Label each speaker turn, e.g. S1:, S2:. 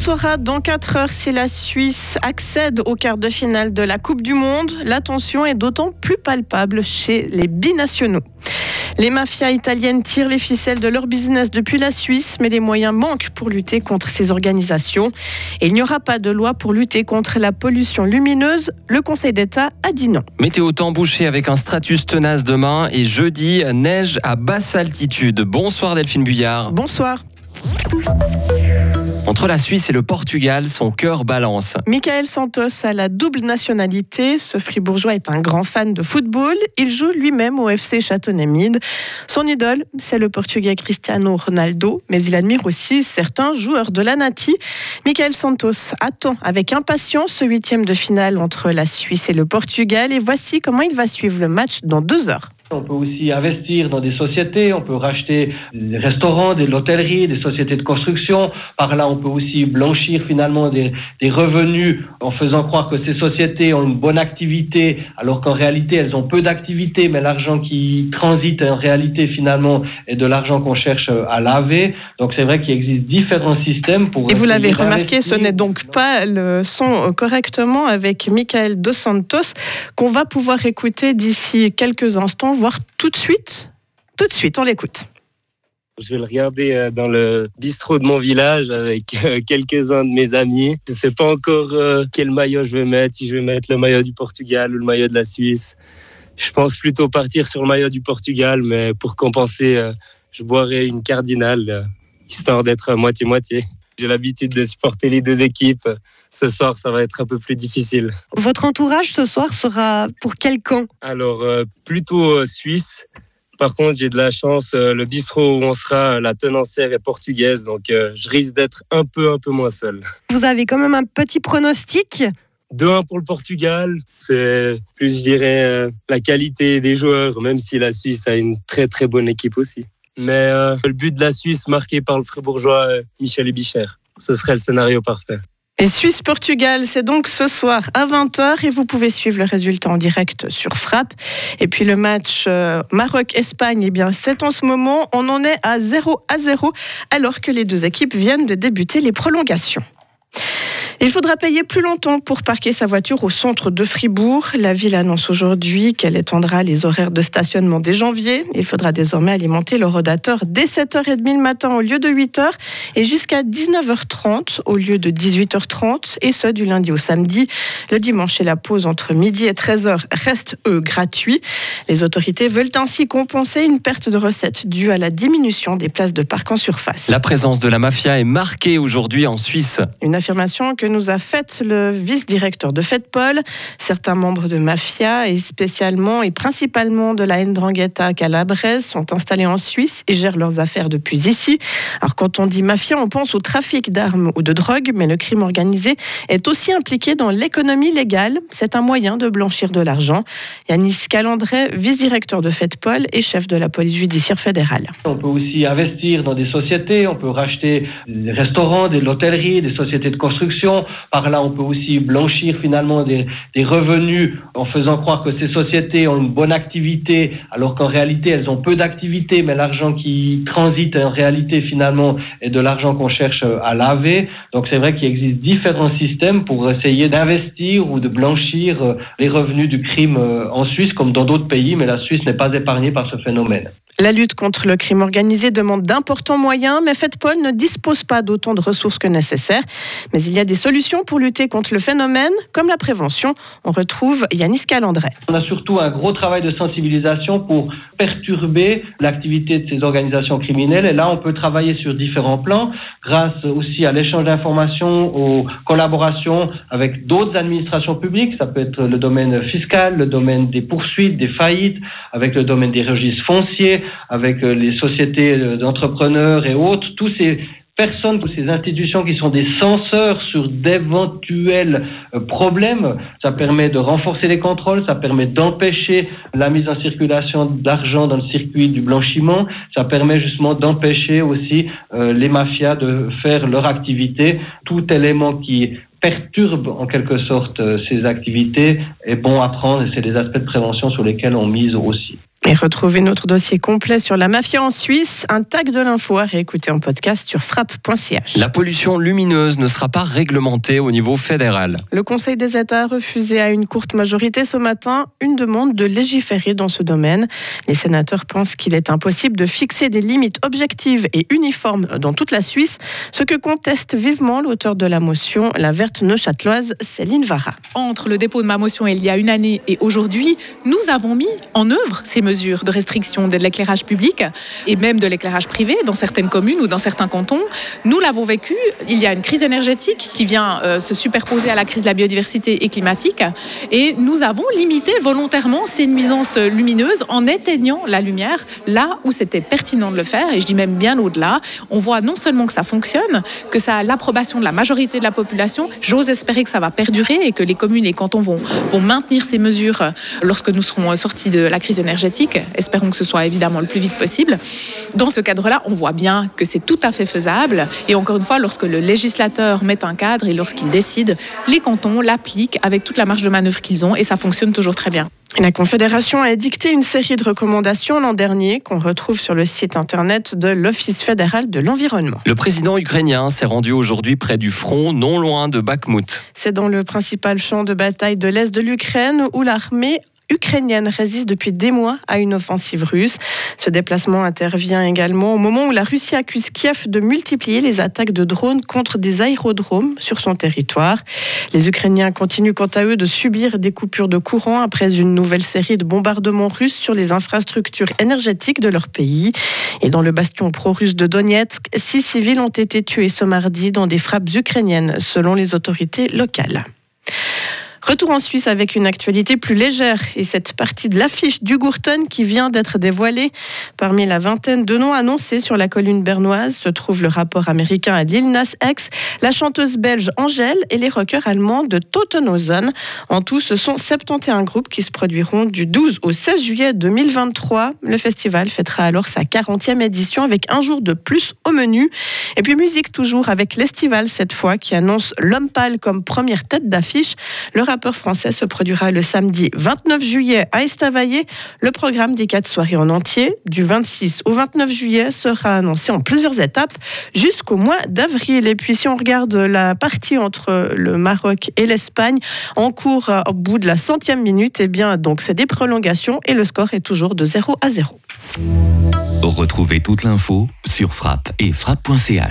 S1: saura dans 4 heures si la Suisse accède au quart de finale de la Coupe du Monde. La tension est d'autant plus palpable chez les binationaux. Les mafias italiennes tirent les ficelles de leur business depuis la Suisse, mais les moyens manquent pour lutter contre ces organisations. Et il n'y aura pas de loi pour lutter contre la pollution lumineuse. Le Conseil d'État a dit non.
S2: Météo temps bouché avec un stratus tenace demain et jeudi, neige à basse altitude. Bonsoir Delphine Buyard.
S1: Bonsoir.
S2: Entre la Suisse et le Portugal, son cœur balance.
S1: Michael Santos a la double nationalité. Ce fribourgeois est un grand fan de football. Il joue lui-même au FC Châteauneuf-Mide. Son idole, c'est le Portugais Cristiano Ronaldo, mais il admire aussi certains joueurs de la Nati. Michael Santos attend avec impatience ce huitième de finale entre la Suisse et le Portugal. Et voici comment il va suivre le match dans deux heures.
S3: On peut aussi investir dans des sociétés, on peut racheter des restaurants, des l'hôtellerie, des sociétés de construction. Par là, on peut aussi blanchir finalement des, des, revenus en faisant croire que ces sociétés ont une bonne activité, alors qu'en réalité, elles ont peu d'activité, mais l'argent qui transite en réalité finalement est de l'argent qu'on cherche à laver. Donc c'est vrai qu'il existe différents systèmes pour...
S1: Et vous l'avez remarqué, ce n'est donc pas le son correctement avec Michael Dos Santos qu'on va pouvoir écouter d'ici quelques instants tout de suite. Tout de suite, on l'écoute.
S4: Je vais le regarder euh, dans le bistrot de mon village avec euh, quelques-uns de mes amis. Je ne sais pas encore euh, quel maillot je vais mettre, si je vais mettre le maillot du Portugal ou le maillot de la Suisse. Je pense plutôt partir sur le maillot du Portugal, mais pour compenser, je boirai une cardinale, histoire d'être moitié-moitié. J'ai l'habitude de supporter les deux équipes. Ce soir, ça va être un peu plus difficile.
S1: Votre entourage ce soir sera pour quel camp?
S4: Alors, euh, plutôt euh, suisse. Par contre, j'ai de la chance. Euh, le bistrot où on sera, la tenancière est portugaise, donc je risque d'être un peu, un peu moins seul.
S1: Vous avez quand même un petit pronostic?
S4: 2-1 pour le Portugal. C'est plus, je dirais, la qualité des joueurs, même si la Suisse a une très, très bonne équipe aussi. Mais euh, le but de la Suisse marqué par le fribourgeois euh, Michel Ebicher, ce serait le scénario parfait.
S1: Et Suisse-Portugal, c'est donc ce soir à 20h et vous pouvez suivre le résultat en direct sur Frappe. Et puis le match euh, Maroc-Espagne, eh bien c'est en ce moment, on en est à 0 à 0 alors que les deux équipes viennent de débuter les prolongations. Il faudra payer plus longtemps pour parquer sa voiture au centre de Fribourg. La ville annonce aujourd'hui qu'elle étendra les horaires de stationnement dès janvier. Il faudra désormais alimenter le rodateur dès 7h30 le matin au lieu de 8h et jusqu'à 19h30 au lieu de 18h30 et ce du lundi au samedi. Le dimanche et la pause entre midi et 13h restent eux gratuits. Les autorités veulent ainsi compenser une perte de recettes due à la diminution des places de parc en surface.
S2: La présence de la mafia est marquée aujourd'hui en Suisse.
S1: Une affirmation que nous a faite le vice-directeur de FedPol. Certains membres de Mafia, et spécialement et principalement de la Ndrangheta Calabrese, sont installés en Suisse et gèrent leurs affaires depuis ici. Alors quand on dit mafia, on pense au trafic d'armes ou de drogue, mais le crime organisé est aussi impliqué dans l'économie légale. C'est un moyen de blanchir de l'argent. Yanis Calandret, vice-directeur de FedPol et chef de la police judiciaire fédérale.
S3: On peut aussi investir dans des sociétés, on peut racheter des restaurants, des l'hôtellerie, des sociétés de construction, par là, on peut aussi blanchir finalement des, revenus en faisant croire que ces sociétés ont une bonne activité, alors qu'en réalité, elles ont peu d'activité, mais l'argent qui transite en réalité finalement est de l'argent qu'on cherche à laver. Donc c'est vrai qu'il existe différents systèmes pour essayer d'investir ou de blanchir les revenus du crime en Suisse comme dans d'autres pays, mais la Suisse n'est pas épargnée par ce phénomène.
S1: La lutte contre le crime organisé demande d'importants moyens, mais FedPol ne dispose pas d'autant de ressources que nécessaire. Mais il y a des solutions pour lutter contre le phénomène, comme la prévention. On retrouve Yanis Calandret.
S3: On a surtout un gros travail de sensibilisation pour perturber l'activité de ces organisations criminelles. Et là, on peut travailler sur différents plans, grâce aussi à l'échange d'informations, aux collaborations avec d'autres administrations publiques. Ça peut être le domaine fiscal, le domaine des poursuites, des faillites, avec le domaine des registres fonciers, avec les sociétés d'entrepreneurs et autres. Tous ces personnes, ces institutions qui sont des censeurs sur d'éventuels euh, problèmes. Ça permet de renforcer les contrôles, ça permet d'empêcher la mise en circulation d'argent dans le circuit du blanchiment, ça permet justement d'empêcher aussi euh, les mafias de faire leur activité. Tout élément qui perturbe en quelque sorte euh, ces activités est bon à prendre et c'est des aspects de prévention sur lesquels on mise aussi.
S1: Et retrouvez notre dossier complet sur la mafia en Suisse, un tag de l'info à réécouter en podcast sur frappe.ch.
S2: La pollution lumineuse ne sera pas réglementée au niveau fédéral.
S1: Le Conseil des États a refusé à une courte majorité ce matin une demande de légiférer dans ce domaine. Les sénateurs pensent qu'il est impossible de fixer des limites objectives et uniformes dans toute la Suisse, ce que conteste vivement l'auteur de la motion, la verte neuchâteloise Céline Vara.
S5: Entre le dépôt de ma motion il y a une année et aujourd'hui, nous avons mis en œuvre ces mesures mesures de restriction de l'éclairage public et même de l'éclairage privé dans certaines communes ou dans certains cantons. Nous l'avons vécu. Il y a une crise énergétique qui vient euh, se superposer à la crise de la biodiversité et climatique. Et nous avons limité volontairement ces nuisances lumineuses en éteignant la lumière là où c'était pertinent de le faire. Et je dis même bien au-delà. On voit non seulement que ça fonctionne, que ça a l'approbation de la majorité de la population. J'ose espérer que ça va perdurer et que les communes et cantons vont, vont maintenir ces mesures lorsque nous serons sortis de la crise énergétique Espérons que ce soit évidemment le plus vite possible. Dans ce cadre-là, on voit bien que c'est tout à fait faisable. Et encore une fois, lorsque le législateur met un cadre et lorsqu'il décide, les cantons l'appliquent avec toute la marge de manœuvre qu'ils ont et ça fonctionne toujours très bien.
S1: La Confédération a édicté une série de recommandations l'an dernier qu'on retrouve sur le site internet de l'Office fédéral de l'environnement.
S2: Le président ukrainien s'est rendu aujourd'hui près du front, non loin de Bakhmut.
S1: C'est dans le principal champ de bataille de l'Est de l'Ukraine où l'armée ukrainienne résiste depuis des mois à une offensive russe. Ce déplacement intervient également au moment où la Russie accuse Kiev de multiplier les attaques de drones contre des aérodromes sur son territoire. Les Ukrainiens continuent quant à eux de subir des coupures de courant après une nouvelle série de bombardements russes sur les infrastructures énergétiques de leur pays. Et dans le bastion pro-russe de Donetsk, six civils ont été tués ce mardi dans des frappes ukrainiennes, selon les autorités locales. Retour en Suisse avec une actualité plus légère et cette partie de l'affiche du Gourton qui vient d'être dévoilée. Parmi la vingtaine de noms annoncés sur la colline bernoise se trouve le rapport américain à Lil Nas X, la chanteuse belge Angèle et les rockers allemands de Totenhausen. En tout, ce sont 71 groupes qui se produiront du 12 au 16 juillet 2023. Le festival fêtera alors sa 40e édition avec un jour de plus au menu. Et puis musique toujours avec l'Estival cette fois qui annonce L'Homme Pâle comme première tête d'affiche. Français se produira le samedi 29 juillet à Estavayer. Le programme des quatre soirées en entier, du 26 au 29 juillet, sera annoncé en plusieurs étapes jusqu'au mois d'avril. Et puis si on regarde la partie entre le Maroc et l'Espagne, en cours au bout de la centième minute, eh bien donc c'est des prolongations et le score est toujours de 0 à 0.
S6: Retrouvez toute l'info sur frappe et frappe.ch.